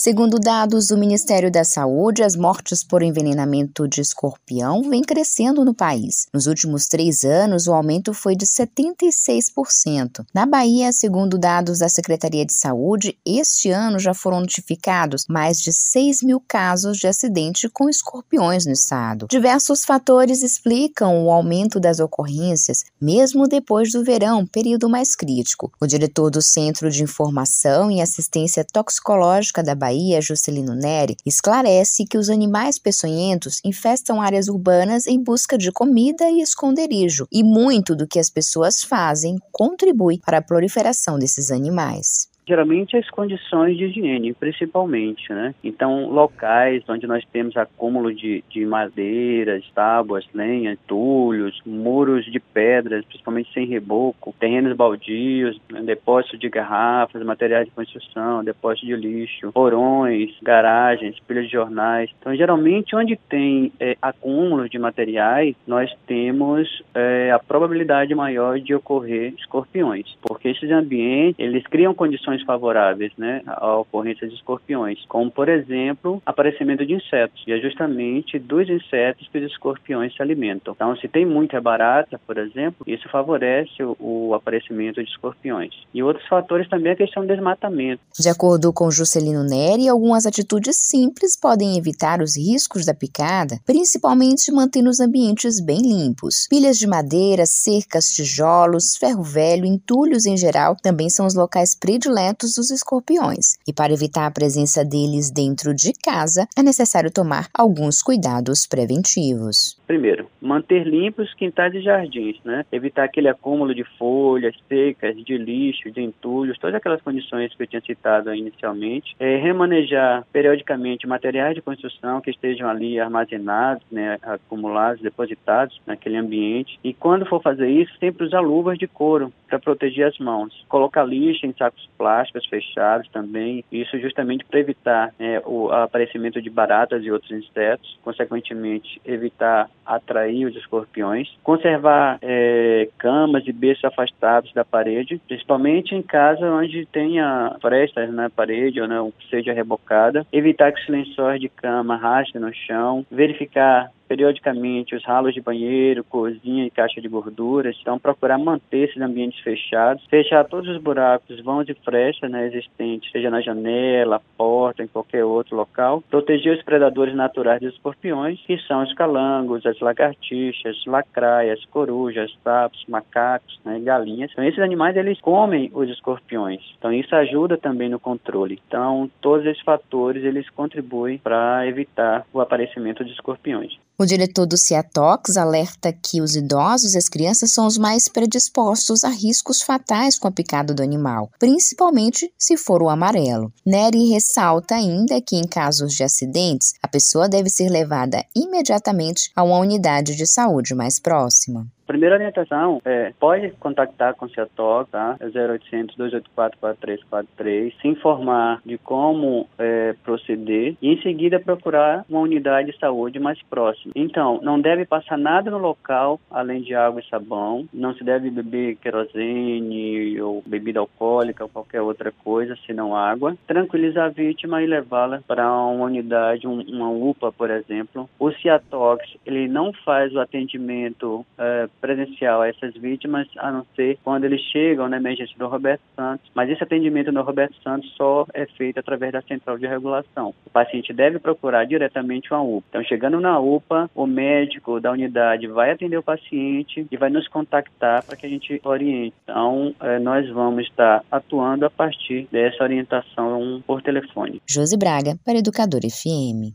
Segundo dados do Ministério da Saúde, as mortes por envenenamento de escorpião vêm crescendo no país. Nos últimos três anos, o aumento foi de 76%. Na Bahia, segundo dados da Secretaria de Saúde, este ano já foram notificados mais de 6 mil casos de acidente com escorpiões no estado. Diversos fatores explicam o aumento das ocorrências, mesmo depois do verão, período mais crítico. O diretor do Centro de Informação e Assistência Toxicológica da Bahia, Bahia, Juscelino Neri, esclarece que os animais peçonhentos infestam áreas urbanas em busca de comida e esconderijo, e muito do que as pessoas fazem contribui para a proliferação desses animais geralmente as condições de higiene, principalmente, né? Então, locais onde nós temos acúmulo de, de madeiras, tábuas, lenha, entulhos, muros de pedras, principalmente sem reboco, terrenos baldios, né? depósito de garrafas, materiais de construção, depósito de lixo, porões, garagens, pilhas de jornais. Então, geralmente, onde tem é, acúmulo de materiais, nós temos é, a probabilidade maior de ocorrer escorpiões, porque esses ambientes, eles criam condições condições favoráveis né, à ocorrência de escorpiões, como, por exemplo, aparecimento de insetos. E é justamente dos insetos que os escorpiões se alimentam. Então, se tem muita barata, por exemplo, isso favorece o, o aparecimento de escorpiões. E outros fatores também é a questão do desmatamento. De acordo com Juscelino Neri, algumas atitudes simples podem evitar os riscos da picada, principalmente mantendo os ambientes bem limpos. Pilhas de madeira, cercas, tijolos, ferro velho, entulhos em geral também são os locais prediletos insetos dos escorpiões, e para evitar a presença deles dentro de casa, é necessário tomar alguns cuidados preventivos. Primeiro, manter limpos quintais e jardins, né? Evitar aquele acúmulo de folhas secas, de lixo, de entulhos, todas aquelas condições que eu tinha citado inicialmente. É, remanejar periodicamente materiais de construção que estejam ali armazenados, né, acumulados, depositados naquele ambiente. E quando for fazer isso, sempre usar luvas de couro para proteger as mãos. Colocar lixo em sacos plásticos plásticas fechados também, isso justamente para evitar é, o aparecimento de baratas e outros insetos, consequentemente evitar atrair os escorpiões, conservar é, camas e berços afastados da parede, principalmente em casa onde tenha frestas na parede ou não seja rebocada, evitar que os lençóis de cama rastem no chão, verificar periodicamente os ralos de banheiro, cozinha e caixa de gorduras. Então, procurar manter esses ambientes fechados, fechar todos os buracos, vãos e frestas né, existentes, seja na janela, porta, em qualquer outro local. Proteger os predadores naturais dos escorpiões, que são os calangos, as lagartixas, lacraias, corujas, sapos, macacos, né, galinhas. Então, esses animais, eles comem os escorpiões. Então, isso ajuda também no controle. Então, todos esses fatores, eles contribuem para evitar o aparecimento de escorpiões. O diretor do Ciatox alerta que os idosos e as crianças são os mais predispostos a riscos fatais com a picada do animal, principalmente se for o amarelo. Neri ressalta ainda que, em casos de acidentes, a pessoa deve ser levada imediatamente a uma unidade de saúde mais próxima. Primeira orientação é, pode contactar com o CETOC, tá? É 0800 284 4343, se informar de como é, proceder e em seguida procurar uma unidade de saúde mais próxima. Então, não deve passar nada no local além de água e sabão, não se deve beber querosene ou bebida alcoólica ou qualquer outra coisa, senão água. Tranquilizar a vítima e levá-la para uma unidade, um, uma UPA, por exemplo. O CIATOX, ele não faz o atendimento é, presencial a essas vítimas, a não ser quando eles chegam na emergência do Roberto Santos. Mas esse atendimento no Roberto Santos só é feito através da central de regulação. O paciente deve procurar diretamente uma UPA. Então, chegando na UPA, o médico da unidade vai atender o paciente e vai nos contactar para que a gente oriente. Então, eh, nós vamos estar atuando a partir dessa orientação por telefone. Josi Braga, para Educador FM.